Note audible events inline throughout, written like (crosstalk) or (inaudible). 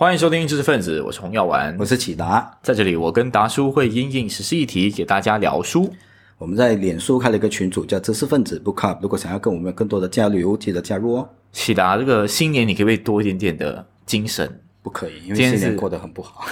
欢迎收听知识分子，我是洪耀文，我是启达，在这里我跟达叔会因应时事议题给大家聊书。我们在脸书开了一个群组，叫知识分子 Book Club，如果想要跟我们有更多的交流，记得加入哦。启达，这个新年你可不可以多一点点的精神？不可以，因为新年过得很不好。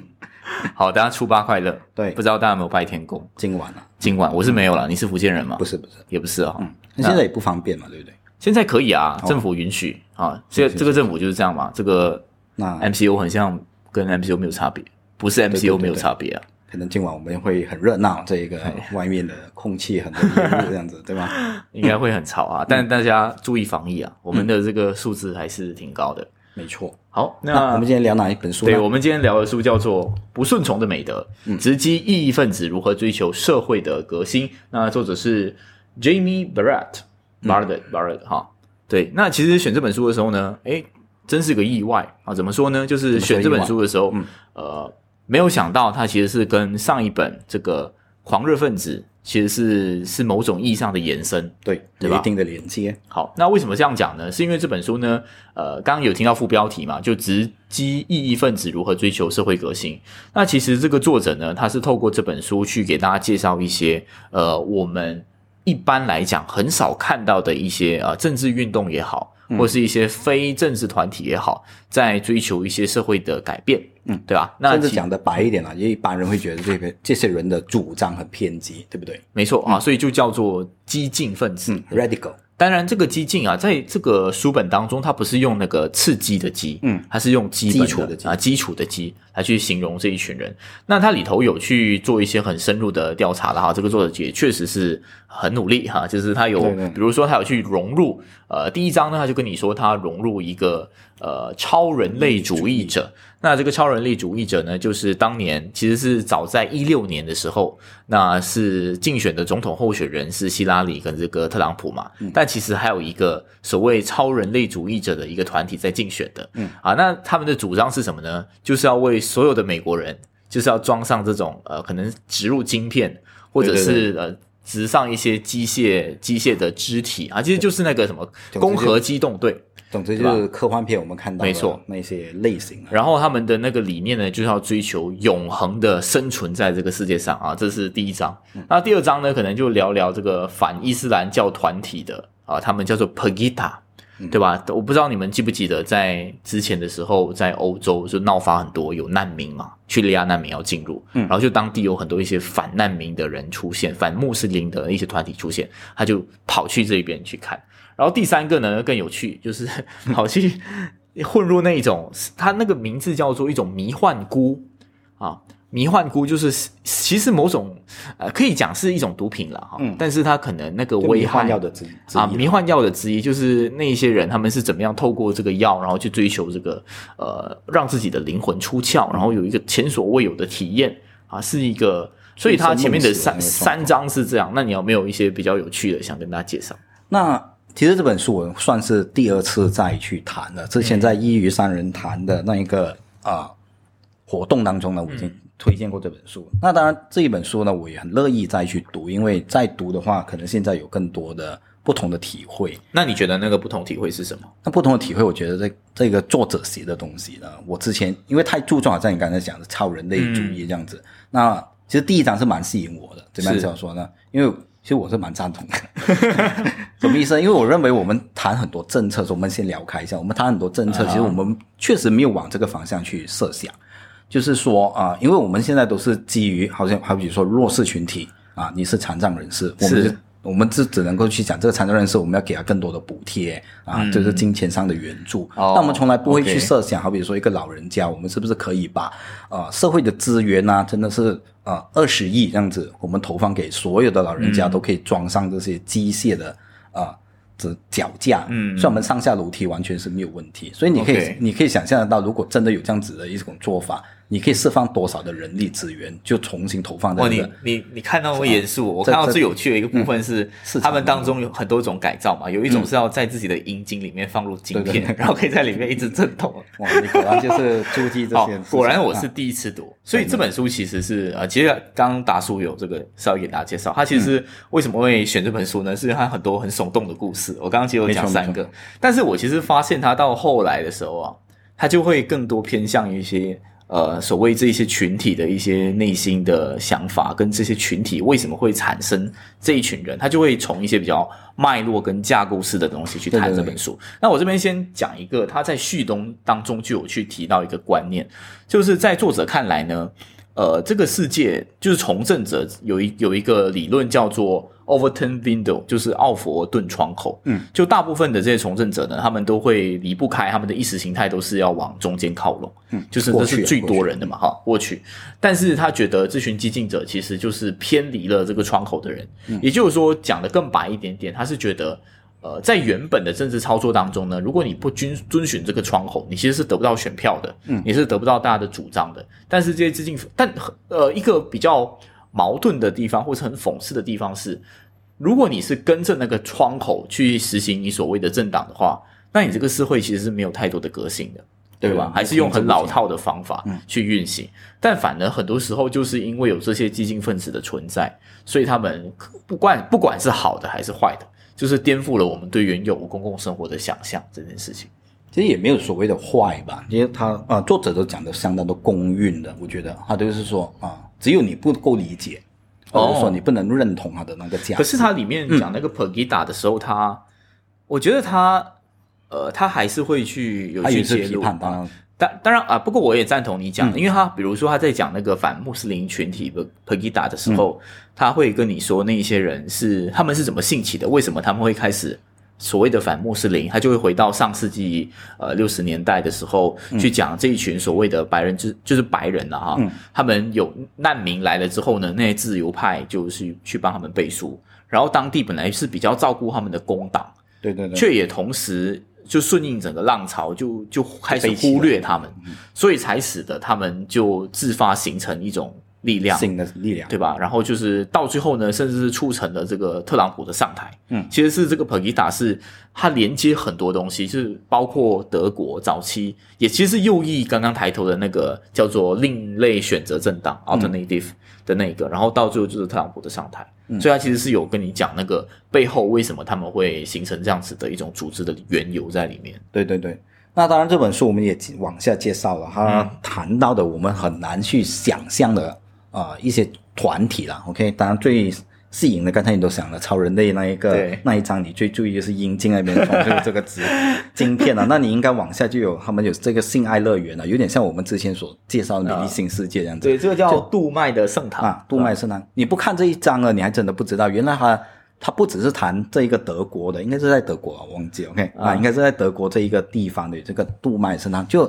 (laughs) 好，大家初八快乐。对不知道大家有没有拜天公？今晚啊，今晚我是没有了，你是福建人吗？不是不是，也不是啊、嗯，那现在也不方便嘛，对不对？现在可以啊，政府允许啊，这这个政府就是这样嘛。这个那 MCO 很像跟 MCO 没有差别，不是 MCO 没有差别啊。可能今晚我们会很热闹，这一个外面的空气很这样子，对吧？(laughs) 应该会很吵啊，但大家注意防疫啊，我们的这个数字还是挺高的。没错。好，那那我们今天聊哪一本书？对我们今天聊的书叫做《不顺从的美德：直击异议分子如何追求社会的革新》。那作者是 Jamie Barrett Barrett Barrett 哈。对，那其实选这本书的时候呢，诶，真是个意外啊！怎么说呢？就是选这本书的时候，呃，没有想到它其实是跟上一本这个狂热分子其实是是某种意义上的延伸。对，对吧有一定的连接。好，那为什么这样讲呢？是因为这本书呢，呃，刚刚有听到副标题嘛，就直击异议分子如何追求社会革新。那其实这个作者呢，他是透过这本书去给大家介绍一些呃，我们一般来讲很少看到的一些呃政治运动也好，或是一些非政治团体也好，在追求一些社会的改变，嗯，对吧？那甚至讲的白一点啊，也一般人会觉得这个这些人的主张很偏激，对不对？没错啊，所以就叫做激进分子。嗯，radical。当然，这个激进啊，在这个书本当中，它不是用那个刺激的激，嗯，它是用基础的基啊基础的基来去形容这一群人。那它里头有去做一些很深入的调查了哈，这个作者也确实是很努力哈，就是他有，对对比如说他有去融入，呃，第一章呢，他就跟你说他融入一个呃超人类主义者。那这个超人类主义者呢，就是当年其实是早在一六年的时候，那是竞选的总统候选人是希拉里跟这个特朗普嘛，但其实还有一个所谓超人类主义者的一个团体在竞选的，嗯啊，那他们的主张是什么呢？就是要为所有的美国人，就是要装上这种呃可能植入晶片，或者是呃。植上一些机械机械的肢体啊，其实就是那个什么攻壳机动队，总之就是科幻片我们看到的没错。那些类型啊。然后他们的那个理念呢，就是要追求永恒的生存在这个世界上啊，这是第一章。那第二章呢，可能就聊聊这个反伊斯兰教团体的啊，他们叫做 Pegida，对吧？我不知道你们记不记得，在之前的时候，在欧洲就闹发很多有难民嘛，叙利亚难民要进入，然后就当地有很多一些反难民的人出现，反穆斯林的一些团体出现，他就跑去这边去看。然后第三个呢更有趣，就是 (laughs) 跑去 (laughs) 混入那种，他那个名字叫做一种迷幻菇啊，迷幻菇就是其实某种呃可以讲是一种毒品了哈，但是它可能那个危害迷幻药的之之啊，一迷幻药的之一就是那一些人他们是怎么样透过这个药，然后去追求这个呃让自己的灵魂出窍，然后有一个前所未有的体验啊，是一个。所以它前面的三三章是这样，那你有没有一些比较有趣的想跟大家介绍？那其实这本书我算是第二次再去谈了，之前在一鱼三人谈的那一个啊、活动当中呢，我已经推荐过这本书。那当然这一本书呢，我也很乐意再去读，因为再读的话，可能现在有更多的不同的体会。那你觉得那个不同体会是什么？那不同的体会，我觉得这这个作者写的东西呢，我之前因为太注重，好像你刚才讲的超人类主义这样子。那其实第一章是蛮吸引我的，怎么样是这样说呢？因为其实我是蛮赞同的。(laughs) 什么意思？因为我认为我们谈很多政策，我们先聊开一下。我们谈很多政策，啊其实我们确实没有往这个方向去设想。就是说啊、因为我们现在都是基于好像好比说弱势群体啊，你是残障人士，我们我们只只能够去讲这个残障人士，我们要给他更多的补贴啊，就是金钱上的援助。那我们从来不会去设想，好比说一个老人家，我们是不是可以把呃社会的资源呢、真的是呃二十亿这样子，我们投放给所有的老人嗯家，都可以装上这些机械的啊。这脚架，嗯，所以我们上下楼梯完全是没有问题，所以你可以你可以想象得到，如果真的有这样子的一种做法，你可以释放多少的人力资源，就重新投放在哇，你这个你你看到我严肃，我看到最有趣的一个部分是，他们当中有很多种改造嘛，有一种是要在自己的阴茎里面放入晶片，然后可以在里面一直震动。(laughs) 哇，你果然就是注记这哦些 (laughs) 果然我是啊第一次读，所以这本书其实是呃，其实刚刚达叔有这个稍微给大家介绍，他其实嗯。为什么会选这本书呢？是因为他很多很耸动的故事。我刚刚其实有讲三个，但是我其实发现他到后来的时候啊，他就会更多偏向于一些呃所谓这些群体的一些内心的想法，跟这些群体为什么会产生这一群人，他就会从一些比较脉络跟架构式的东西去谈对对对这本书。那我这边先讲一个，他在序东当中就有去提到一个观念，就是在作者看来呢，呃，这个世界就是从政者有一有一个理论叫做 Overton Window，就是奥佛顿窗口。嗯，就大部分的这些从政者呢，他们都会离不开他们的意识形态，都是要往中间靠拢。嗯就是这是最多人的嘛，哈，过去。但是他觉得这群激进者其实就是偏离了这个窗口的人，嗯也就是说，讲的更白一点点，他是觉得。呃，在原本的政治操作当中呢，如果你不遵遵循这个窗口，你其实是得不到选票的，嗯你是得不到大家的主张的。但是这些激进，但呃，一个比较矛盾的地方，或是很讽刺的地方是，如果你是跟着那个窗口去实行你所谓的政党的话，那你这个社会其实是没有太多的革新的。对吧？还是用很老套的方法去运行，但反而很多时候就是因为有这些激进分子的存在，所以他们不管不管是好的还是坏的，就是颠覆了我们对原有公共生活的想象这件事情。其实也没有所谓的坏吧，因为他呃作者都讲的相当的公允的，我觉得他就是说啊、只有你不够理解，或者说你不能认同他的那个价值。可是他里面讲那个 Pegida 的时候，他我觉得他呃，他还是会去有去揭露。批判，当然当当然啊，不过我也赞同你讲的，嗯因为他比如说他在讲那个反穆斯林群体的 Pegida 的时候，他会跟你说那一些人是他们是怎么兴起的，为什么他们会开始所谓的反穆斯林，他就会回到上世纪呃六十年代的时候、去讲这一群所谓的白人之就是白人了、哈，嗯。他们有难民来了之后呢，那些自由派就是去帮他们背书，然后当地本来是比较照顾他们的工党。对对对，却也同时就顺应整个浪潮，就就开始忽略他们，所以才使得他们就自发形成一种力量，新的力量，对吧？然后就是到最后呢，甚至是促成了这个特朗普的上台。嗯其实是这个 Pegida 是它连接很多东西，就是包括德国早期，也其实是右翼刚刚抬头的那个叫做另类选择政党 （alternative） 的那个，然后到最后就是特朗普的上台。嗯所以他其实是有跟你讲那个背后为什么他们会形成这样子的一种组织的缘由在里面。对对对。那当然，这本书我们也往下介绍了，嗯他谈到的我们很难去想象的啊、呃一些团体啦。OK，当然最吸引的，刚才你都讲了，超人类那一个对那一章，你最注意就是阴茎那边装就是这个纸 (laughs) 晶片啊，那你应该往下就有他们有这个性爱乐园啊，有点像我们之前所介绍的美丽新世界这样子。对，这个叫杜麦的圣堂啊，杜麦圣堂，你不看这一章呢，你还真的不知道，原来他他不只是谈这一个德国的，应该是在德国啊，忘记，OK 啊，应该是在德国这一个地方的这个杜麦圣堂，就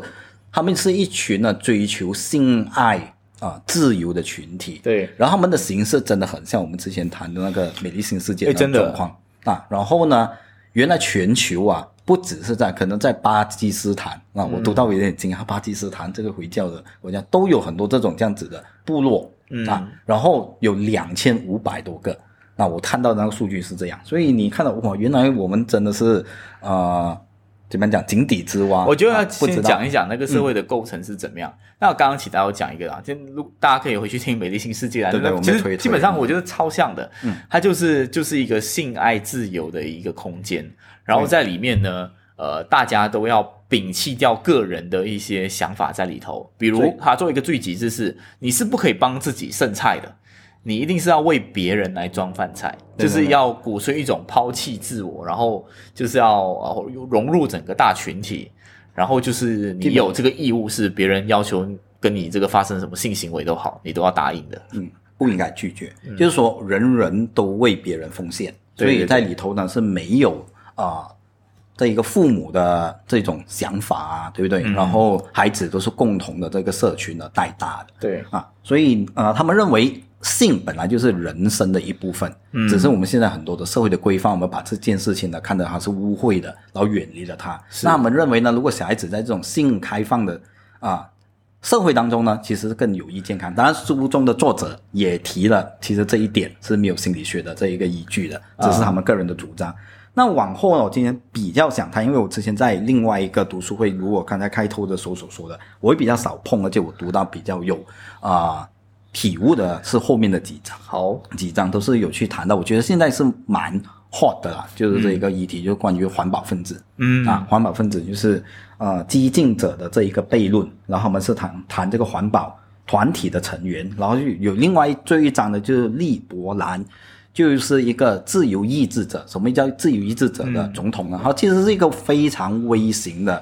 他们是一群呢追求性爱啊自由的群体，对然后他们的形式真的很像我们之前谈的那个美丽新世界的状况啊，然后呢，原来全球啊。不只是在可能在巴基斯坦啊，我读到有点惊讶，巴基斯坦这个回教的国家都有很多这种这样子的部落，嗯啊，然后有两千五百多个。那我看到的那个数据是这样，所以你看到哇，原来我们真的是呃，怎么讲井底之蛙。我觉得要先讲一讲那个社会的构成是怎么样。那我刚刚其他有讲一个啦，就如大家可以回去听《美丽新世界》啦。对对那其实基本上我觉得超像的，嗯，它就是就是一个性爱自由的一个空间，然后在里面呢，呃，大家都要摒弃掉个人的一些想法在里头。比如对，它做一个最极致是，你是不可以帮自己剩菜的。你一定是要为别人来装饭菜，就是要鼓吹一种抛弃自我，然后就是要呃融入整个大群体，然后就是你有这个义务，是别人要求跟你这个发生什么性行为都好，你都要答应的。嗯，不应该拒绝，就是说人人都为别人奉献，所以在里头呢是没有啊。这一个父母的这种想法啊，对不对？嗯然后孩子都是共同的这个社群的带大的，对，啊，所以呃，他们认为性本来就是人生的一部分，嗯只是我们现在很多的社会的规范，我们把这件事情呢看得它是污秽的，然后远离了它。那我们认为呢，如果小孩子在这种性开放的啊社会当中呢，其实是更有益健康。当然，书中的作者也提了，其实这一点是没有心理学的这一个依据的，只是他们个人的主张。那往后呢，我今天比较想谈，因为我之前在另外一个读书会，如我刚才开头的时候所说的，我会比较少碰，而且我读到比较有啊、体悟的是后面的几章，好，几章都是有去谈到。我觉得现在是蛮 hot 的啦，就是这一个议题，就是关于环保分子。嗯啊，环保分子就是呃激进者的这一个悖论，然后我们是谈谈这个环保团体的成员，然后就有另外最后一章的就是利伯兰，就是一个自由意志者。什么叫自由意志者的总统呢？他其实是一个非常微型的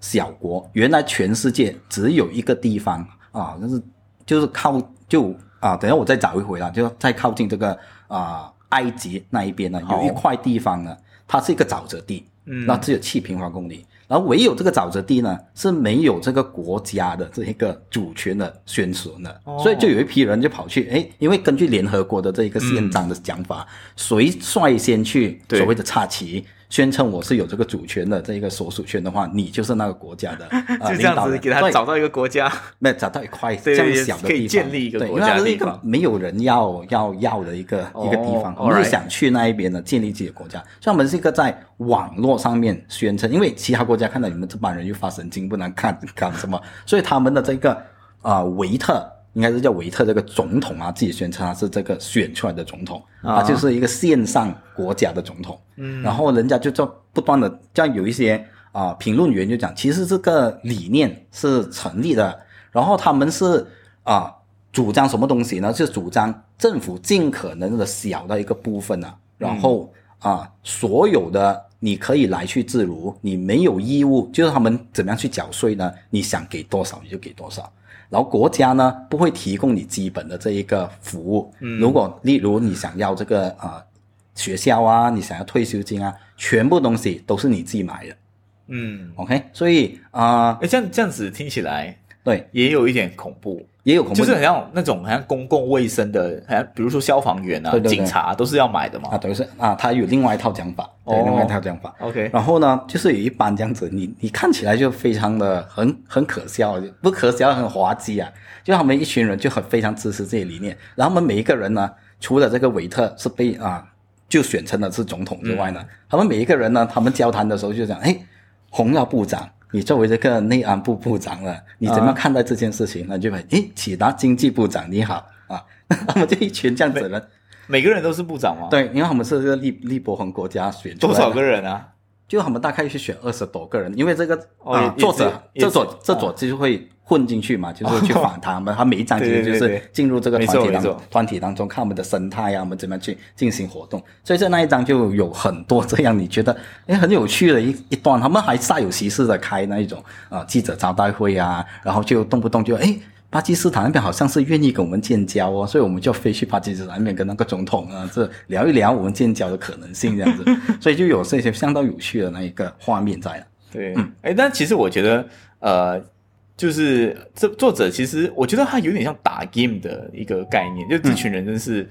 小国，原来全世界只有一个地方啊，就是就是靠就啊，等下我再找一回啦，就再靠近这个啊埃及那一边呢，有一块地方呢，它是一个沼泽地，嗯那只有七平方公里，然后唯有这个沼泽地呢是没有这个国家的这一个主权的宣传的，哦所以就有一批人就跑去，哎，因为根据联合国的这一个宪章的讲法，谁率先去所谓的插旗。宣称我是有这个主权的这一个所属权的话，你就是那个国家的、呃、(laughs) 就这样领导人。子给他找到一个国家，没有找到一块这样小的地方，可以建立一个对，因国为是一个家的地方。没有人要要要的一个、哦一个地方我们就想去那一边的建立自己的国家，所以我们是一个在网络上面宣称，因为其他国家看到你们这帮人又发神经，不能看干什么，所以他们的这个啊、呃维特。应该是叫维特这个总统啊，自己宣称他是这个选出来的总统，啊他就是一个线上国家的总统。嗯然后人家就在不断的，这样有一些啊、评论员就讲，其实这个理念是成立的，然后他们是啊、主张什么东西呢？是主张政府尽可能的小的一个部分啊，然后啊、所有的你可以来去自如，你没有义务，就是他们怎么样去缴税呢？你想给多少你就给多少。然后国家呢不会提供你基本的这一个服务，如果例如你想要这个啊、学校啊，你想要退休金啊，全部东西都是你自己买的。嗯，，OK？所以啊、哎，这样这样子听起来对，也有一点恐怖，也有恐怖。就是很像那种好像公共卫生的，好像比如说消防员啊、对对对。警察都是要买的嘛。啊，等于是啊，他有另外一套讲法，对，哦另外一套讲法。OK，然后呢，就是有一般这样子，你你看起来就非常的很很可笑，不可笑，很滑稽啊。就他们一群人就很非常支持这些理念，然后他们每一个人呢，除了这个韦特是被啊就选成了是总统之外呢，他们每一个人呢，他们交谈的时候就讲，哎，洪耀部长，你作为这个内安部部长了，你怎么样看待这件事情？那就问，诶，启达经济部长你好啊，(laughs) 他们就一群这样子人。每个人都是部长吗？，对，因为他们是这个利利伯恒国家选多少个人啊？就他们大概去选二十多个人，因为这个哦啊、作者这也是左这所就会混进去嘛，就是 (laughs) 去访谈嘛，他每一章其实就是进入这个没团体当团体当中，看我们的生态啊，我们怎么样去进行活动，所以在那一章就有很多这样你觉得哎很有趣的一一段，他们还煞有其事的开那一种啊、记者招待会啊，然后就动不动就哎。巴基斯坦那边好像是愿意跟我们建交哦，所以我们就飞去巴基斯坦那边跟那个总统啊，这聊一聊我们建交的可能性这样子，(laughs) 所以就有这些相当有趣的那一个画面在了。对，哎、但其实我觉得，呃，就是这作者其实我觉得他有点像打 game 的一个概念，就这群人真是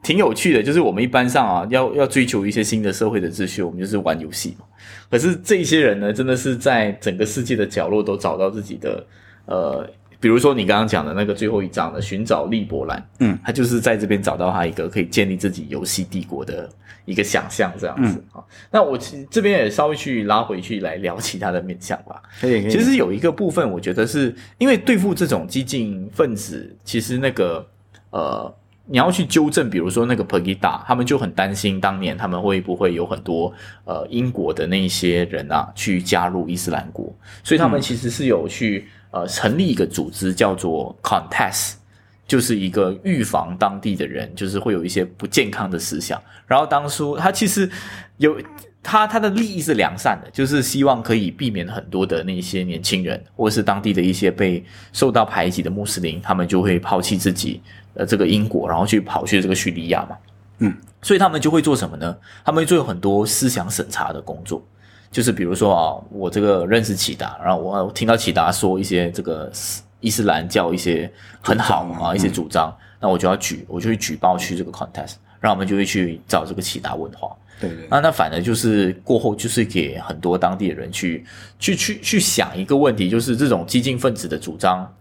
挺有趣的。就是我们一般上啊，要要追求一些新的社会的秩序，我们就是玩游戏嘛。可是这一些人呢，真的是在整个世界的角落都找到自己的呃。比如说你刚刚讲的那个最后一章的寻找利伯兰，嗯，他就是在这边找到他一个可以建立自己游戏帝国的一个想象，这样子啊、那我这边也稍微去拉回去来聊其他的面向吧。可以，可以。其实有一个部分，我觉得是因为对付这种激进分子，其实那个呃，你要去纠正，比如说那个 Pegida，他们就很担心当年他们会不会有很多呃英国的那一些人啊去加入伊斯兰国，所以他们其实是有去呃成立一个组织叫做 Contest。就是一个预防当地的人，就是会有一些不健康的思想。然后当初他其实有他他的利益是良善的，就是希望可以避免很多的那些年轻人，或者是当地的一些被受到排挤的穆斯林，他们就会抛弃自己呃这个英国，然后去跑去这个叙利亚嘛。嗯，所以他们就会做什么呢？他们会做很多思想审查的工作。就是比如说啊，我这个认识启达，然后我我听到启达说一些这个伊斯兰教一些很好啊啊一些主张，那我就要举，我就会举报去这个 contest，然后我们就会去找这个启达问话。对对，那那反而就是过后就是给很多当地的人去去去去想一个问题，就是这种激进分子的主张，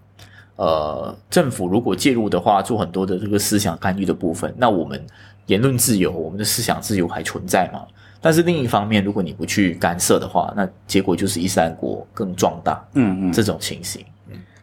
呃，政府如果介入的话，做很多的这个思想干预的部分，那我们言论自由、我们的思想自由还存在吗？但是另一方面，如果你不去干涉的话，那结果就是伊斯兰国更壮大，嗯嗯。这种情形。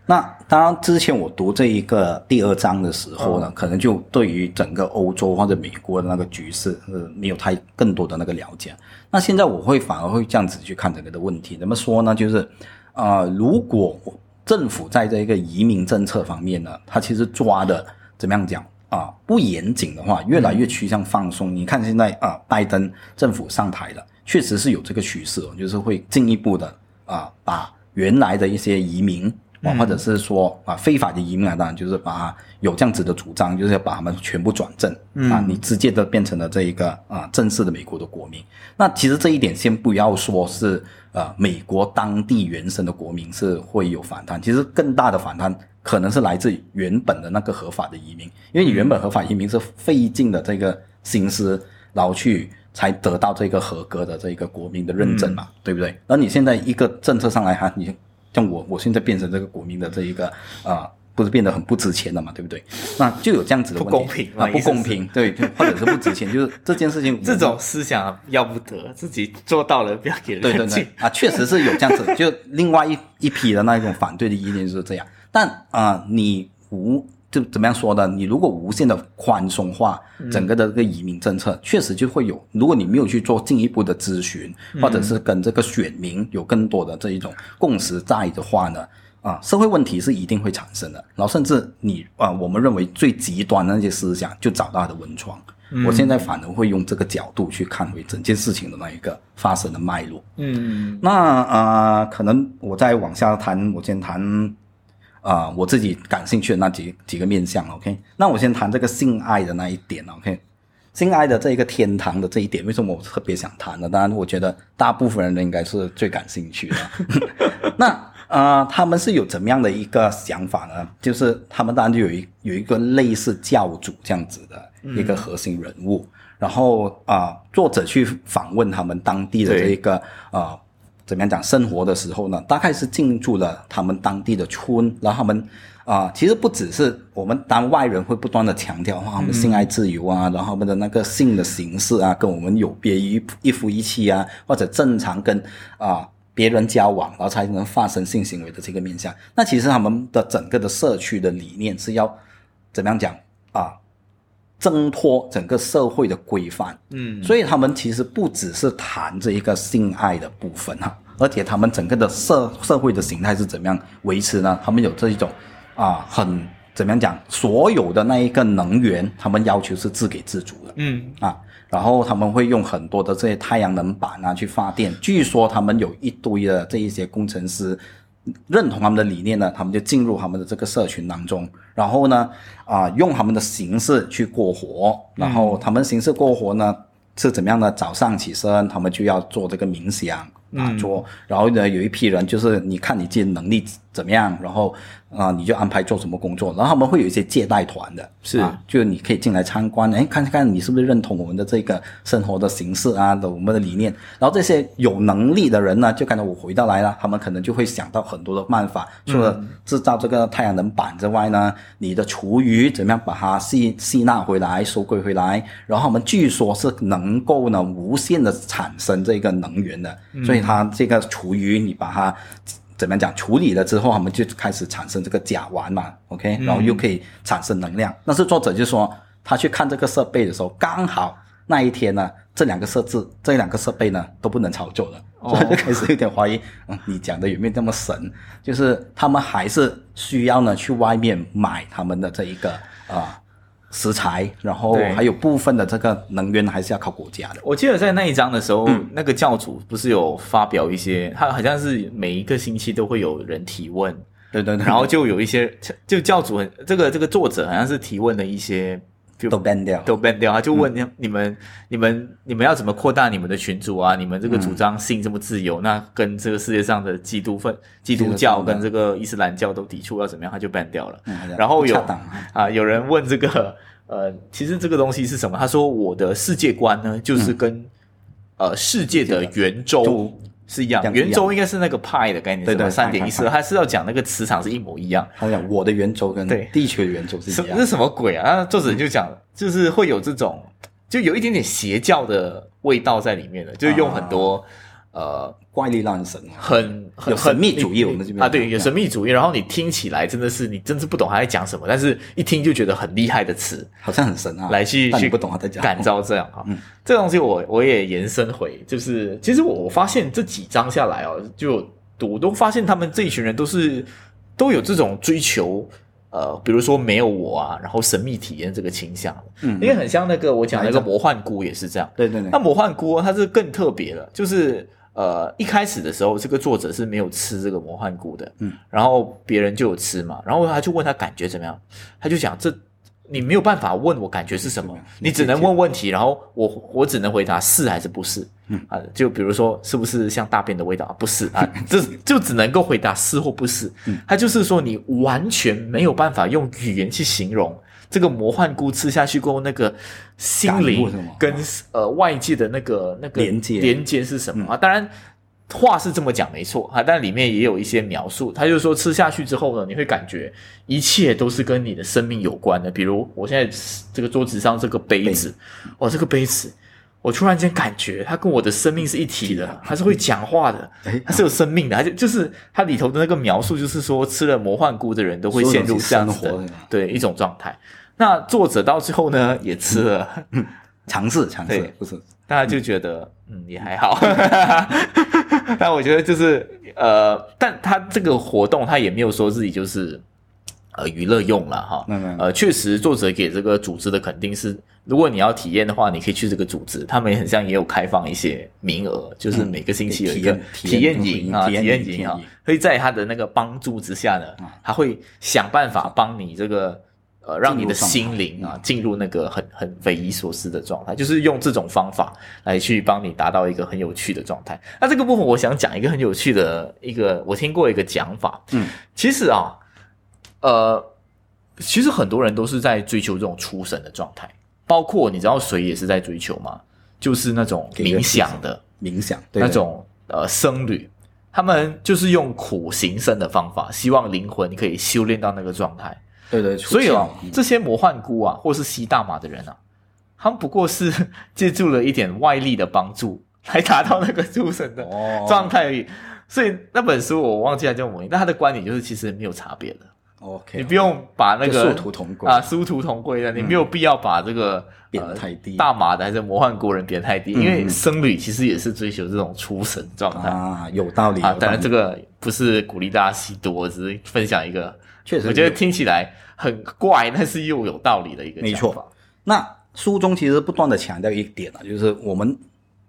那当然，之前我读这一个第二章的时候呢，可能就对于整个欧洲或者美国的那个局势，呃，没有太更多的那个了解。那现在我会反而会这样子去看整个的问题。怎么说呢？就是，呃，如果政府在这一个移民政策方面呢，它其实抓的怎么样讲啊？不严谨的话，越来越趋向放松。你看现在啊，拜登政府上台了，确实是有这个趋势，就是会进一步的啊，把原来的一些移民。啊，或者是说啊，非法的移民啊，当然就是把有这样子的主张，就是要把他们全部转正啊，你直接的变成了这一个啊正式的美国的国民。那其实这一点先不要说是呃美国当地原生的国民是会有反弹，其实更大的反弹可能是来自原本的那个合法的移民，因为你原本合法移民是费尽的这个心思，然后去才得到这个合格的这个国民的认证嘛，对不对？而你现在一个政策上来哈，你。像我，我现在变成这个国民的这一个啊，不是变得很不值钱了嘛，对不对？那就有这样子的不公平啊，不公平，对，或者是不值钱，就是这件事情，这种思想要不得，自己做到了不要给人对对对啊，确实是有这样子，就另外一一批的那一种反对的意见就是这样，但啊，你无。就怎么样说呢？你如果无限的宽松化整个的这个移民政策，确实就会有。如果你没有去做进一步的咨询，或者是跟这个选民有更多的这一种共识在的话呢，啊，社会问题是一定会产生的。然后甚至你啊，我们认为最极端的那些思想就找到它的温床。我现在反而会用这个角度去看回整件事情的那一个发生的脉络。嗯，那啊，可能我再往下谈，我先谈。啊，我自己感兴趣的那几几个面向，OK，那我先谈这个性爱的那一点，OK，性爱的这一个天堂的这一点，为什么我特别想谈呢？当然，我觉得大部分人应该是最感兴趣的。(laughs) 那啊，他们是有怎么样的一个想法呢？就是他们当然就有一有一个类似教主这样子的一个核心人物，然后啊，作者去访问他们当地的这一个啊。怎么样讲生活的时候呢？大概是进驻了他们当地的村，然后他们啊，其实不只是我们当外人会不断的强调，他们性爱自由啊，然后他们的那个性的形式啊，跟我们有别于一夫一妻啊，或者正常跟啊别人交往，然后才能发生性行为的这个面向。那其实他们的整个的社区的理念是要怎么样讲啊？挣脱整个社会的规范，嗯，所以他们其实不只是谈这一个性爱的部分哈，而且他们整个的社社会的形态是怎么样维持呢？他们有这一种啊，很怎么样讲，所有的那一个能源，他们要求是自给自足的，嗯啊，然后他们会用很多的这些太阳能板啊去发电，据说他们有一堆的这一些工程师。认同他们的理念呢，他们就进入他们的这个社群当中，然后呢，啊，用他们的形式去过活，然后他们形式过活呢是怎么样呢？早上起身，他们就要做这个冥想啊，做，然后呢，有一批人就是你看你自己能力怎么样，然后。啊，你就安排做什么工作，然后他们会有一些借贷团的，是，就你可以进来参观，哎，看看你是不是认同我们的这个生活的形式啊的我们的理念。然后这些有能力的人呢，就看到我回到来了，他们可能就会想到很多的办法，除了制造这个太阳能板之外呢，你的厨余怎么样把它吸吸纳回来、收归回来？然后我们据说是能够呢无限的产生这个能源的，所以它这个厨余你把它。怎么样讲？处理了之后，他们就开始产生这个甲烷嘛，OK，然后又可以产生能量。但是作者就说，他去看这个设备的时候，刚好那一天呢，这两个设置，这两个设备呢都不能操作了，所以就开始有点怀疑，嗯，你讲的有没有这么神？就是他们还是需要呢去外面买他们的这一个啊。食材，然后还有部分的这个能源还是要靠国家的。我记得在那一章的时候，那个教主不是有发表一些，他好像是每一个星期都会有人提问，对对对，然后就有一些就教主这个这个作者好像是提问了一些，都 ban 掉，都 ban 掉，他就问你你们你们你们要怎么扩大你们的群组啊？你们这个主张性这么自由，那跟这个世界上的基督分基督教跟这个伊斯兰教都抵触，要怎么样？他就 ban 掉了。然后有啊，有人问这个。呃，其实这个东西是什么？他说我的世界观呢，就是跟呃世界的圆周是一样，圆周应该是那个派的概念，对对，三点一四，他是要讲那个磁场是一模一样。他讲我的圆周跟地球的圆周是一样，这是什么鬼啊？作者就讲，就是会有这种，就有一点点邪教的味道在里面的，就用很多呃怪力乱神啊，很很有神秘主义我们这边。啊，对，有神秘主义，然后你听起来真的是你真是不懂他在讲什么，但是一听就觉得很厉害的词，好像很神啊，来去去不懂他在讲。感召这样啊。这个东西我我也延伸回，就是其实我我发现这几章下来哦，就我都发现他们这一群人都是都有这种追求。呃，比如说没有我啊，然后神秘体验这个倾向，嗯。因为很像那个我讲那个魔幻菇也是这样，对对对。那，魔幻菇它是更特别的，就是呃一开始的时候，这个作者是没有吃这个魔幻菇的，嗯，然后别人就有吃嘛，然后他就问他感觉怎么样，他就讲这你没有办法问我感觉是什么，你只能问问题，然后我我只能回答是还是不是，嗯。啊，就比如说是不是像大便的味道？不是。啊，(laughs) 这就只能够回答是或不是，嗯。他就是说你完全没有办法用语言去形容。这个魔幻菇吃下去过后，那个心灵跟呃外界的那个那个连接连接是什么、啊？当然话是这么讲没错啊，但里面也有一些描述。他就说吃下去之后呢，你会感觉一切都是跟你的生命有关的。比如我现在这个桌子上这个杯子，哦，这个杯子。我突然间感觉它跟我的生命是一体的，它是会讲话的 (laughs) 哎，它是有生命的，它就就是它里头的那个描述，就是说吃了魔幻菇的人都会陷入这样子的对一种状态。那作者到最后呢，也吃了，尝试尝试不是，大家就觉得嗯也还好，(laughs) 但我觉得就是呃，但他这个活动他也没有说自己就是呃娱乐用了哈，呃，确实作者给这个组织的肯定是，如果你要体验的话，你可以去这个组织，他们也很像也有开放一些名额，就是每个星期有一个嗯体体验验营啊，体体验验营啊体验营，所以在他的那个帮助之下呢，他会想办法帮你这个。呃，让你的心灵啊进入那个很很匪夷所思的状态，就是用这种方法来去帮你达到一个很有趣的状态。那这个部分，我想讲一个很有趣的一个，我听过一个讲法，嗯，其实啊，呃，其实很多人都是在追求这种出神的状态，包括你知道谁也是在追求吗？就是那种冥想的冥想对对那种呃僧侣，他们就是用苦行僧的方法，希望灵魂可以修炼到那个状态。对对，所以啊这些魔幻菇啊，或是吸大麻的人啊，(laughs) 他们不过是借助了一点外力的帮助，来达到那个出神的哦。状态而已。所以那本书我忘记了叫什么名，但他的观点就是其实没有差别的，OK，你不用把那个殊途同归。啊，殊途同归的，你没有必要把这个。贬呃太低。大麻的还是魔幻国人贬太低，因为嗯僧侣其实也是追求这种出神状态。啊，有道理。啊。当然，这个不是鼓励大家吸毒，我只是分享一个，确实我觉得有听起来很怪，但是又有道理的一个没错。那书中其实不断的强调一点啊，就是我们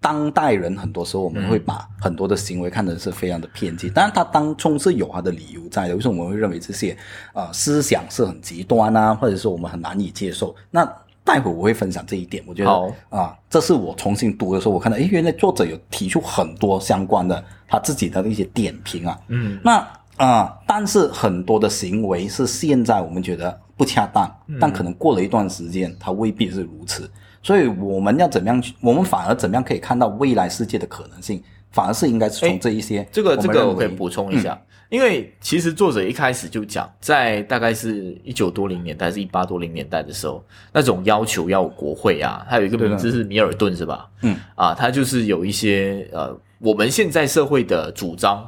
当代人很多时候我们会把很多的行为看成是非常的偏激，当然他当中是有他的理由在的。为什么我们会认为这些呃思想是很极端啊，或者是我们很难以接受？那待会我会分享这一点，我觉好得啊，这是我重新读的时候，我看到，诶，原来作者有提出很多相关的他自己的一些点评啊。嗯，那啊、但是很多的行为是现在我们觉得不恰当，嗯但可能过了一段时间，它未必是如此。所以我们要怎么样去？我们反而怎么样可以看到未来世界的可能性？反而是应该是从这一些这个这个我可以补充一下，因为其实作者一开始就讲，在大概是一九多零年代，是一八多零年代的时候，那种要求要国会啊，它有一个名字是米尔顿是吧？嗯，啊，他就是有一些呃，我们现在社会的主张，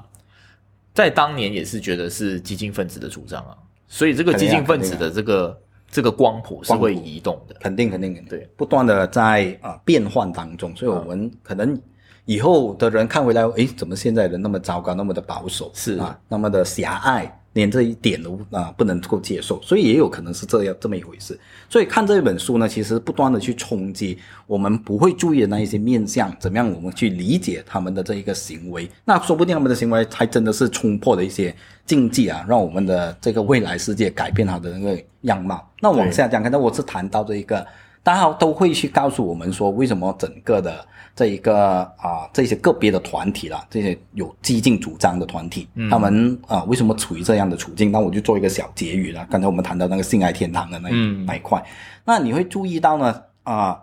在当年也是觉得是激进分子的主张啊，所以这个激进分子的这个这个光谱是会移动的。肯定肯定肯定。对，不断的在啊、呃变换当中，所以我们可能以后的人看回来，诶，怎么现在人那么糟糕，那么的保守，是。啊，那么的狭隘，连这一点都啊、不能够接受，所以也有可能是这样这么一回事。所以看这本书呢，其实不断的去冲击我们不会注意的那一些面相，怎么样我们去理解他们的这一个行为，那说不定他们的行为还真的是冲破了一些禁忌啊，让我们的这个未来世界改变它的那个样貌。那往下讲，刚才我是谈到这一个。大家都会去告诉我们说，为什么整个的这一个啊、这些个别的团体啦，这些有激进主张的团体，他们啊、为什么处于这样的处境？那我就做一个小结语了。刚才我们谈到那个性爱天堂的那嗯一块，那你会注意到呢啊、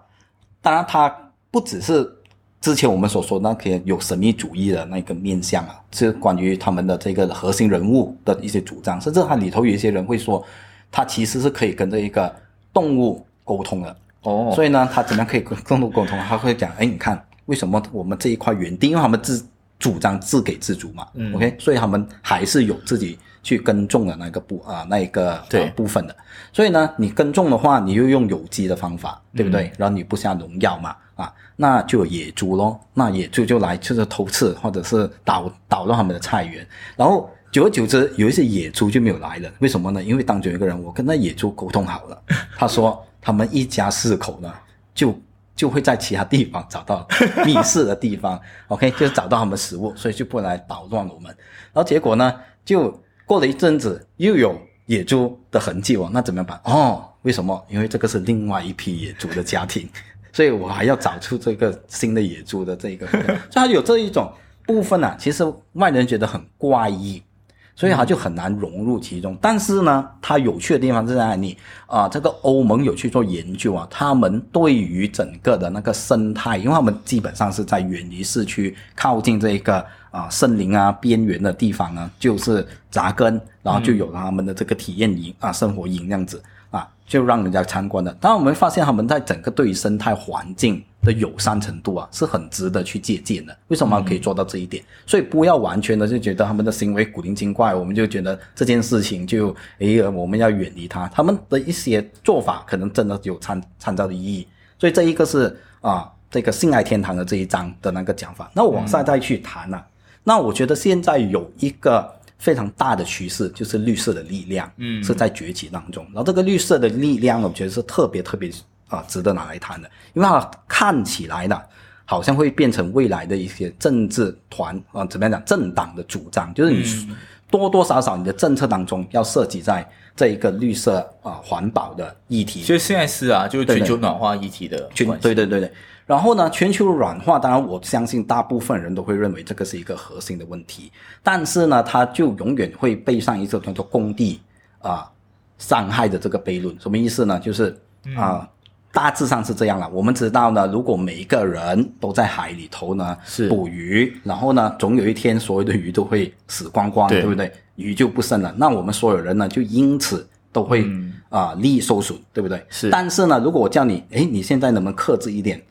当然它不只是之前我们所说的那些有神秘主义的那个面相啊，是关于他们的这个核心人物的一些主张，甚至它里头有一些人会说，他其实是可以跟这一个动物沟通的。哦所以呢，他怎么样可以跟动物沟通？他会讲，哎，你看为什么我们这一块园地，因为他们自主张自给自足嘛、嗯 o k 所以他们还是有自己去耕种的那个部啊、那一个、呃部分的。所以呢，你耕种的话，你又用有机的方法，对不嗯对？然后你不下农药嘛，啊，那就有野猪咯。那野猪就来就是偷吃，或者是捣捣乱他们的菜园，然后。久而久之，有一些野猪就没有来了。为什么呢？因为当中有一个人，我跟那野猪沟通好了，他说他们一家四口呢，就就会在其他地方找到觅食的地方，(laughs) OK，就找到他们食物，所以就不来捣乱我们。然后结果呢，就过了一阵子，又有野猪的痕迹哦，那怎么办？哦，为什么？因为这个是另外一批野猪的家庭，(laughs) 所以我还要找出这个新的野猪的这个，所以它有这一种部分啊，其实外人觉得很怪异。所以他就很难融入其中。但是呢，它有趣的地方是在哪里啊、这个欧盟有去做研究啊，他们对于整个的那个生态，因为他们基本上是在远离市区、靠近这个啊、森林啊边缘的地方呢，就是扎根，然后就有他们的这个体验营啊、生活营这样子啊，就让人家参观的。当然，我们发现他们在整个对于生态环境的友善程度啊，是很值得去借鉴的。为什么可以做到这一点？所以不要完全的就觉得他们的行为古灵精怪，我们就觉得这件事情就诶，我们要远离他。他们的一些做法可能真的有参参照的意义。所以这一个是啊，这个性爱天堂的这一章的那个讲法。那我往下再去谈啊，那我觉得现在有一个非常大的趋势，就是绿色的力量，嗯是在崛起当中。然后这个绿色的力量，我觉得是特别特别啊值得拿来谈的，因为它看起来呢，好像会变成未来的一些政治团啊，怎么样讲，政党的主张，就是你多多少少你的政策当中要涉及在这一个绿色啊环保的议题。所以现在是啊，就是全球暖化议题的对对对对。然后呢，全球软化，当然我相信大部分人都会认为这个是一个核心的问题，但是呢，它就永远会背上一个叫做工地啊、伤害的这个悖论。什么意思呢？就是啊、大致上是这样了。我们知道呢，如果每一个人都在海里头呢是捕鱼，然后呢，总有一天所有的鱼都会死光光，对对不对？鱼就不剩了，那我们所有人呢，就因此都会啊、利益受损，对不对？是但是呢，如果我叫你，诶，你现在能不能克制一点，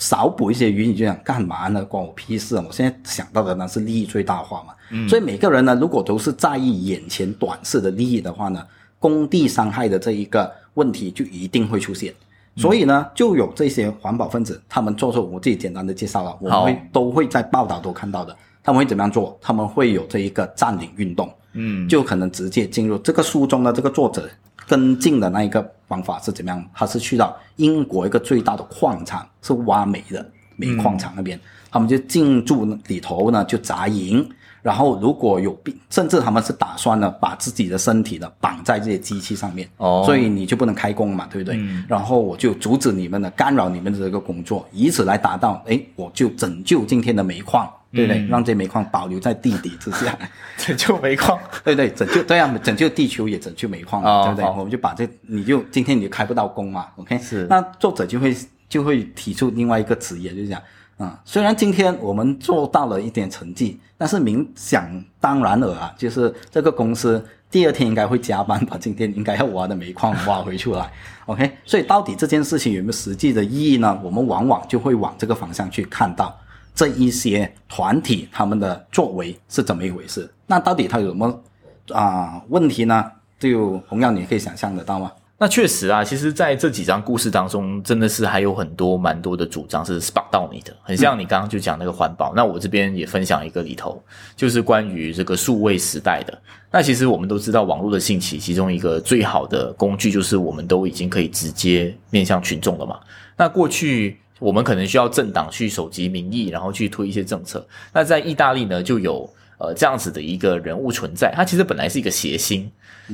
少补一些鱼，你就想干嘛呢？关我屁事啊！我现在想到的呢是利益最大化嘛。嗯、所以每个人呢，如果都是在意眼前短视的利益的话呢，工地伤害的这一个问题就一定会出现。所以呢，就有这些环保分子，他们做出我自己简单的介绍了，我会都会在报道都看到的。他们会怎么样做？他们会有这一个占领运动，嗯，就可能直接进入这个书中的这个作者跟进的那一个方法是怎么样？他是去到英国一个最大的矿场，是挖煤的煤矿场那边，他们就进驻里头呢，就砸营。然后如果有病，甚至他们是打算呢把自己的身体呢绑在这些机器上面，哦所以你就不能开工嘛，对不对？嗯然后我就阻止你们的干扰你们的这个工作，以此来达到，哎，我就拯救今天的煤矿，对不对？嗯让这煤矿保留在地底之下。(laughs) 拯救煤矿，(laughs) 对对，拯救对啊，拯救地球也拯救煤矿对不对？我们就把这，你就今天你就开不到工嘛，OK？是那作者就会就会提出另外一个职业，就是讲，嗯、虽然今天我们做到了一点成绩，但是明想当然尔啊，就是这个公司第二天应该会加班，把今天应该要挖的煤矿挖回出来，(laughs) OK？所以到底这件事情有没有实际的意义呢？我们往往就会往这个方向去看到。这一些团体他们的作为是怎么一回事？那到底他有什么啊、问题呢？就同样，你可以想象得到吗？那确实啊，其实在这几章故事当中，真的是还有很多蛮多的主张是 spark 到你的，很像你刚刚就讲那个环保。那我这边也分享一个里头，就是关于这个数位时代的。那其实我们都知道，网络的兴起，其中一个最好的工具就是我们都已经可以直接面向群众了嘛。那过去我们可能需要政党去收集民意，然后去推一些政策。那在意大利呢，就有呃这样子的一个人物存在，他其实本来是一个谐星，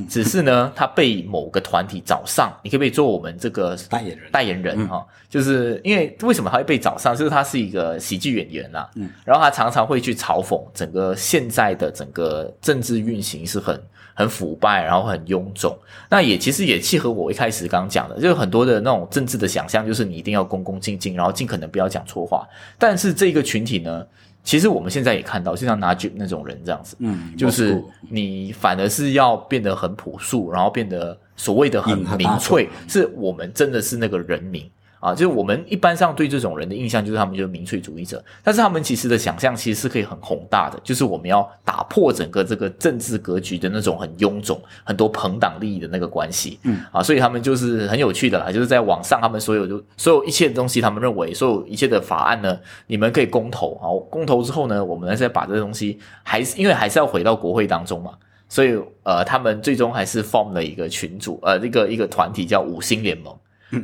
只是呢，他被某个团体找上，你可不可以做我们这个代言人。代言人哈、就是因为为什么他会被找上？就是他是一个喜剧演员啦、嗯，然后他常常会去嘲讽整个现在的整个政治运行是很很腐败，然后很臃肿。那也其实也契合我一开始刚刚讲的，就是很多的那种政治的想象，就是你一定要恭恭敬敬，然后尽可能不要讲错话。但是这个群体呢，其实我们现在也看到，就像 Najib 那种人这样子，嗯，就是你反而是要变得很朴素，然后变得所谓的很民粹，是我们真的是那个人民啊，就是我们一般上对这种人的印象就是他们就是民粹主义者，但是他们其实的想象其实是可以很宏大的，就是我们要打破整个这个政治格局的那种很臃肿、很多朋党利益的那个关系，嗯啊，所以他们就是很有趣的啦，就是在网上他们所有就所有一切的东西，他们认为所有一切的法案呢，你们可以公投啊，公投之后呢，我们呢再把这个东西还是因为还是要回到国会当中嘛。所以，呃，他们最终还是 form 了一个群组，呃，一个一个团体叫五星联盟。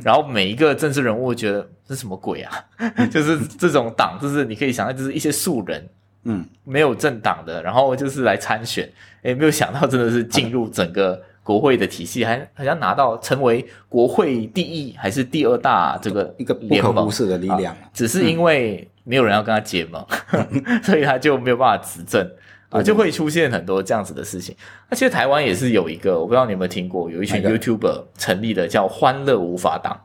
然后每一个政治人物觉得这是什么鬼啊？(laughs) 就是这种党，就是你可以想象，就是一些素人，嗯，没有政党的，然后就是来参选。诶，没有想到真的是进入整个国会的体系，还好像拿到成为国会第一还是第二大这个一个不可忽视的力量。只是因为没有人要跟他结盟，(laughs) 所以他就没有办法执政啊，就会出现很多这样子的事情。那其实台湾也是有一个，我不知道你有没有听过，有一群 YouTuber 成立的叫“欢乐无法党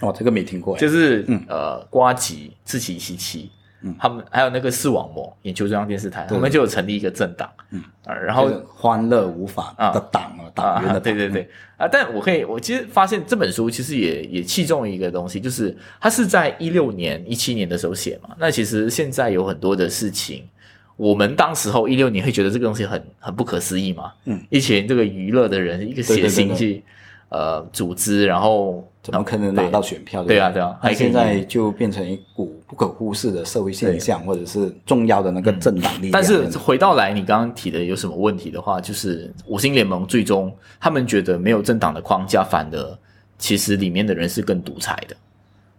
哦，这个没听过”，哎。就是、嗯呃瓜吉、自奇、西奇，嗯他们还有那个视网膜眼球中央电视台，对他们就有成立一个政党，嗯啊，然后就是欢乐无法的党啊，党员啊，的党对对对啊！但我可以，我其实发现这本书其实也也器重一个东西，就是它是在一六年、一七年的时候写嘛。那其实现在有很多的事情，我们当时候一六年会觉得这个东西很很不可思议嘛。嗯，一群这个娱乐的人，一个写对对对对信去呃组织，然后怎么可能拿到选票？对啊不对啊那现在就变成一股不可忽视的社会现象，或者是重要的那个政党力量。但是回到来，你刚刚提的有什么问题的话，就是五星联盟最终他们觉得没有政党的框架，反而其实里面的人是更独裁的。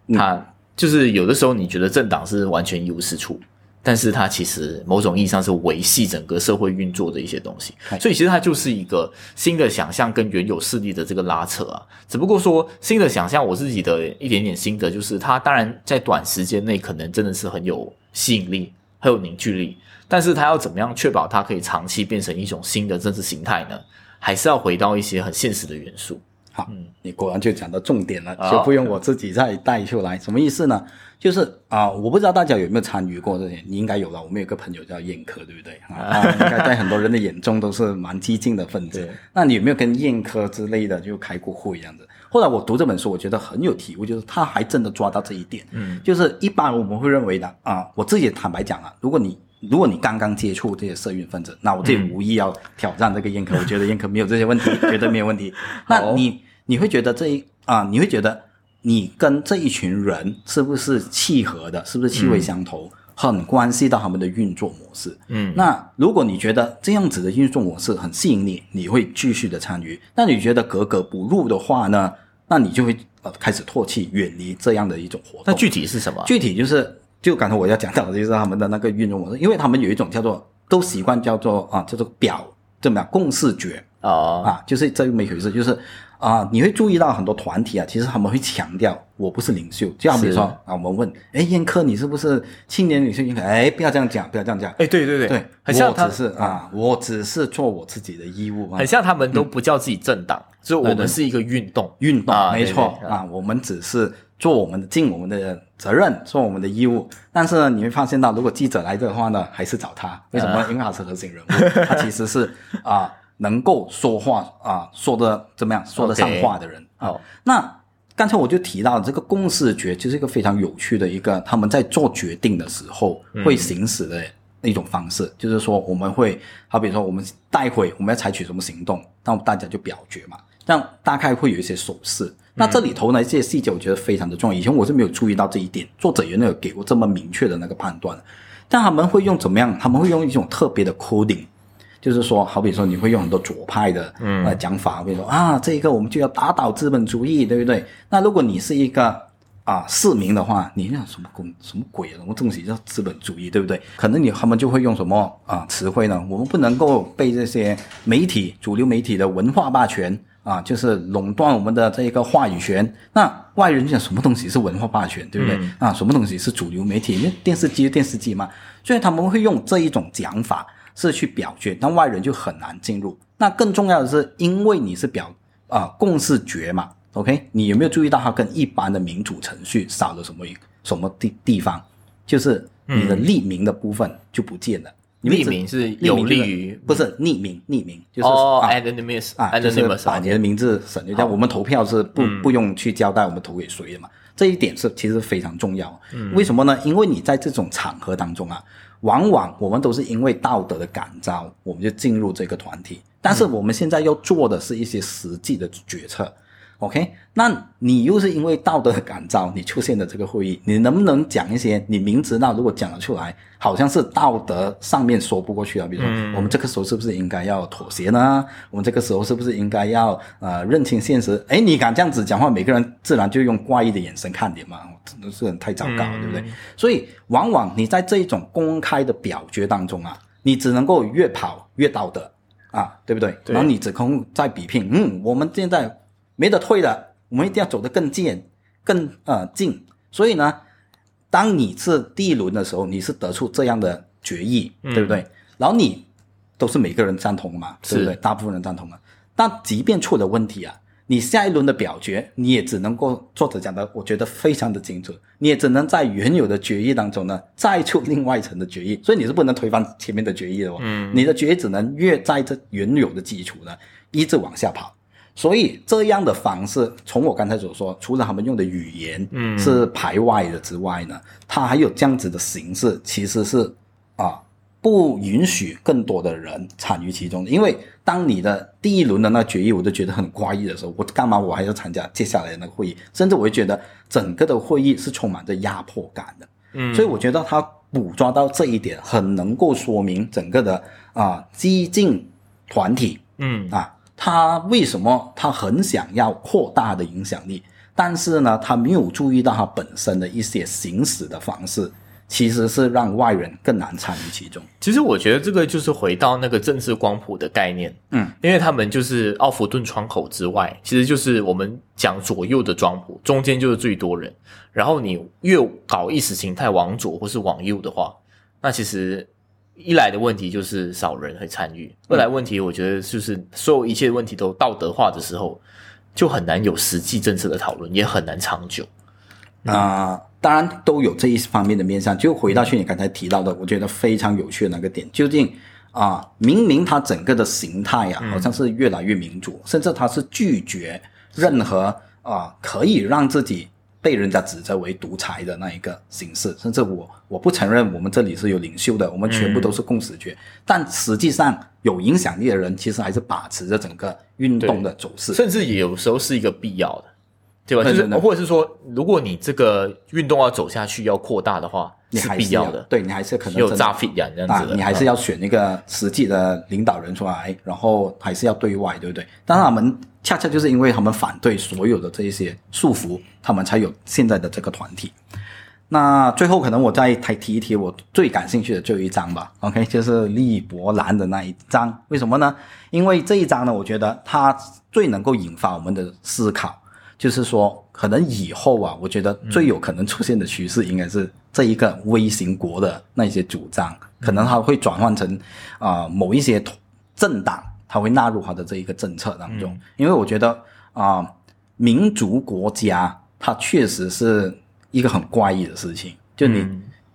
嗯他就是有的时候你觉得政党是完全一无是处，但是它其实某种意义上是维系整个社会运作的一些东西。哎所以其实它就是一个新的想象跟原有势力的这个拉扯啊。只不过说新的想象，我自己的一点点心得就是，它当然在短时间内可能真的是很有吸引力、很有凝聚力，但是它要怎么样确保它可以长期变成一种新的政治形态呢？还是要回到一些很现实的元素。好，你果然就讲到重点了，就不用我自己再带出来。什么意思呢？就是啊、我不知道大家有没有参与过这些，你应该有了。我们有个朋友叫燕科，对不对？啊，应该在很多人的眼中都是蛮激进的分子。那你有没有跟燕科之类的就开过会这样子？后来我读这本书，我觉得很有体悟，就是他还真的抓到这一点。嗯，就是一般我们会认为的啊，我自己坦白讲啊，如果你如果你刚刚接触这些色运分子，那我自己嗯无意要挑战这个燕科，我觉得燕科没有这些问题，(laughs) 绝对没有问题。那你你会觉得这一啊，你会觉得你跟这一群人是不是契合的，是不是气味相投，很关系到他们的运作模式。嗯那如果你觉得这样子的运作模式很吸引你，你会继续的参与。那你觉得格格不入的话呢，那你就会呃开始唾弃，远离这样的一种活动。那具体是什么？具体就是，就刚才我要讲到的就是他们的那个运用模式，因为他们有一种叫做都习惯叫做啊叫做表怎么样共视觉。哦，啊，就是这么一回事，就是啊你会注意到很多团体啊，其实他们会强调我不是领袖，就好比如说啊我们问，哎燕科你是不是青年领袖？燕科哎不要这样讲，不要这样讲。哎，对对对对，很像他我只是啊，我只是做我自己的义务嘛很，像他们都不叫自己政党，所以我们是一个运动。运动，啊没错啊，我们只是做我们的尽我们的责任，做我们的义务。但是呢，你会发现到，如果记者来的话呢，还是找他，为什么？因为他是核心人物，他其实是啊能够说话啊说的怎么样，说得上话的人。好，那刚才我就提到这个共识觉，就是一个非常有趣的一个他们在做决定的时候会行使的一种方式，就是说我们会好比说我们待会我们要采取什么行动，那大家就表决嘛，这样大概会有一些手势。那这里头呢，这些细节我觉得非常的重要。以前我是没有注意到这一点，作者也没有给过这么明确的那个判断。但他们会用怎么样？他们会用一种特别的 coding，就是说，好比说你会用很多左派的呃讲法，比如说啊，这一个我们就要打倒资本主义，对不对？那如果你是一个啊市民的话，你那什么公什么鬼啊？什么东西叫资本主义，对不对？可能你他们就会用什么啊词汇呢？我们不能够被这些媒体主流媒体的文化霸权啊，就是垄断我们的这一个话语权。那外人讲什么东西是文化霸权，对不对？啊，什么东西是主流媒体？因为电视机电视机嘛，所以他们会用这一种讲法是去表决，但外人就很难进入。那更重要的是，因为你是表啊、共识决嘛，OK？你有没有注意到它跟一般的民主程序少了什么什么地地方？就是你的匿名的部分就不见了。匿名是有利于不是匿名，匿名就是哦啊，anonymous 啊，就是把你的名字省略掉。我们投票是不不用去交代我们投给谁的嘛，这一点是其实非常重要。为什么呢？因为你在这种场合当中啊，往往我们都是因为道德的感召，我们就进入这个团体。但是我们现在要做的是一些实际的决策。OK，那你又是因为道德的感召，你出现的这个会议，你能不能讲一些你明知道如果讲了出来，好像是道德上面说不过去啊？比如说，我们这个时候是不是应该要妥协呢？我们这个时候是不是应该要呃认清现实？哎，你敢这样子讲话，每个人自然就用怪异的眼神看你嘛，真的是很太糟糕了，对不对？所以往往你在这一种公开的表决当中啊，你只能够越跑越道德啊，对不对？对然后你只空在比拼，嗯，我们现在没得退了，我们一定要走得更近、更呃近。所以呢，当你是第一轮的时候，你是得出这样的决议，对不对？然后你都是每个人赞同嘛，对不对？大部分人赞同嘛。但即便出了问题啊，你下一轮的表决，你也只能够作者讲的，我觉得非常的精准，你也只能在原有的决议当中呢，再出另外一层的决议，所以你是不能推翻前面的决议的哦。嗯，你的决议只能越在这原有的基础呢，一直往下跑。所以这样的方式，从我刚才所说，除了他们用的语言嗯是排外的之外呢，它还有这样子的形式，其实是啊不允许更多的人参与其中的。因为当你的第一轮的那决议我都觉得很怪异的时候，我干嘛我还要参加接下来的那个会议？甚至我会觉得整个的会议是充满着压迫感的。嗯，所以我觉得他捕捉到这一点，很能够说明整个的啊激进团体嗯啊，他为什么他很想要扩大的影响力，但是呢，他没有注意到他本身的一些行使的方式，其实是让外人更难参与其中。其实我觉得这个就是回到那个政治光谱的概念，嗯，因为他们就是奥弗顿窗口之外，其实就是我们讲左右的光谱，中间就是最多人。然后你越搞意识形态往左或是往右的话，那其实一来的问题就是少人会参与，二来问题我觉得就是所有一切问题都道德化的时候，就很难有实际政策的讨论，也很难长久。啊、当然都有这一方面的面向。就回到去你刚才提到的，我觉得非常有趣的那个点，究竟啊、明明它整个的形态啊，好像是越来越民主，甚至它是拒绝任何啊、可以让自己被人家指责为独裁的那一个形式，甚至我我不承认我们这里是有领袖的，我们全部都是共识决，但实际上有影响力的人其实还是把持着整个运动的走势。甚至也有时候是一个必要的，对吧？就是或者是说，如果你这个运动要走下去，要扩大的话，是你还是必要的。对你还是可能有真的扎 fit 这样子的，，啊你还是要选一个实际的领导人出来，然后还是要对外，对不对？但是他们恰恰就是因为他们反对所有的这一些束缚，他们才有现在的这个团体。那最后可能我再提提一提我最感兴趣的最后一章吧，OK，就是利伯兰的那一章。为什么呢？因为这一章呢，我觉得它最能够引发我们的思考，就是说，可能以后啊，我觉得最有可能出现的趋势应该是这一个微型国的那些主张，可能它会转换成啊、某一些政党，它会纳入它的这一个政策当中，因为我觉得啊、民族国家它确实是一个很怪异的事情，就你。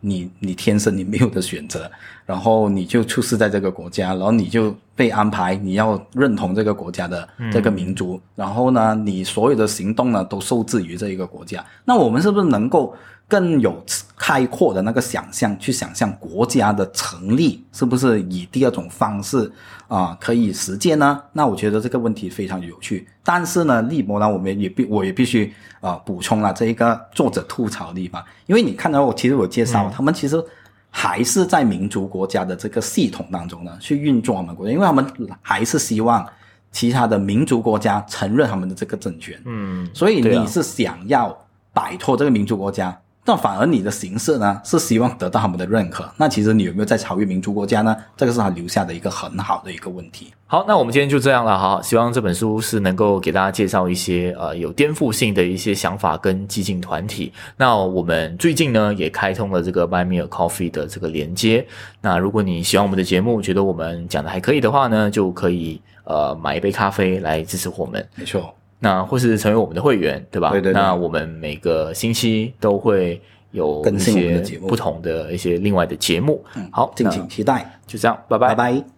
你你天生你没有的选择，然后你就出世在这个国家，然后你就被安排你要认同这个国家的这个民族，然后呢，你所有的行动呢都受制于这一个国家。那我们是不是能够更有开阔的那个想象，去想象国家的成立是不是以第二种方式啊、可以实践呢？那我觉得这个问题非常有趣。但是呢，利伯呢，我们也必我也必须啊、补充了这一个作者吐槽的地方，因为你看到我其实我介绍、他们其实还是在民族国家的这个系统当中呢去运作他们国家，因为他们还是希望其他的民族国家承认他们的这个政权。嗯，所以你是想要摆脱这个民族国家，但反而你的形式呢是希望得到他们的认可。那其实你有没有在超越民族国家呢？这个是他留下的一个很好的一个问题。好，那我们今天就这样了。哈，希望这本书是能够给大家介绍一些呃有颠覆性的一些想法跟激进团体。那我们最近呢也开通了这个 Buy Me a Coffee 的这个连接。那如果你喜欢我们的节目，觉得我们讲的还可以的话呢，就可以呃买一杯咖啡来支持我们。没错，那或是成为我们的会员，对吧？对对对。那我们每个星期都会有一些不同的一些另外的节目。好，敬请期待，就这样，拜拜。拜拜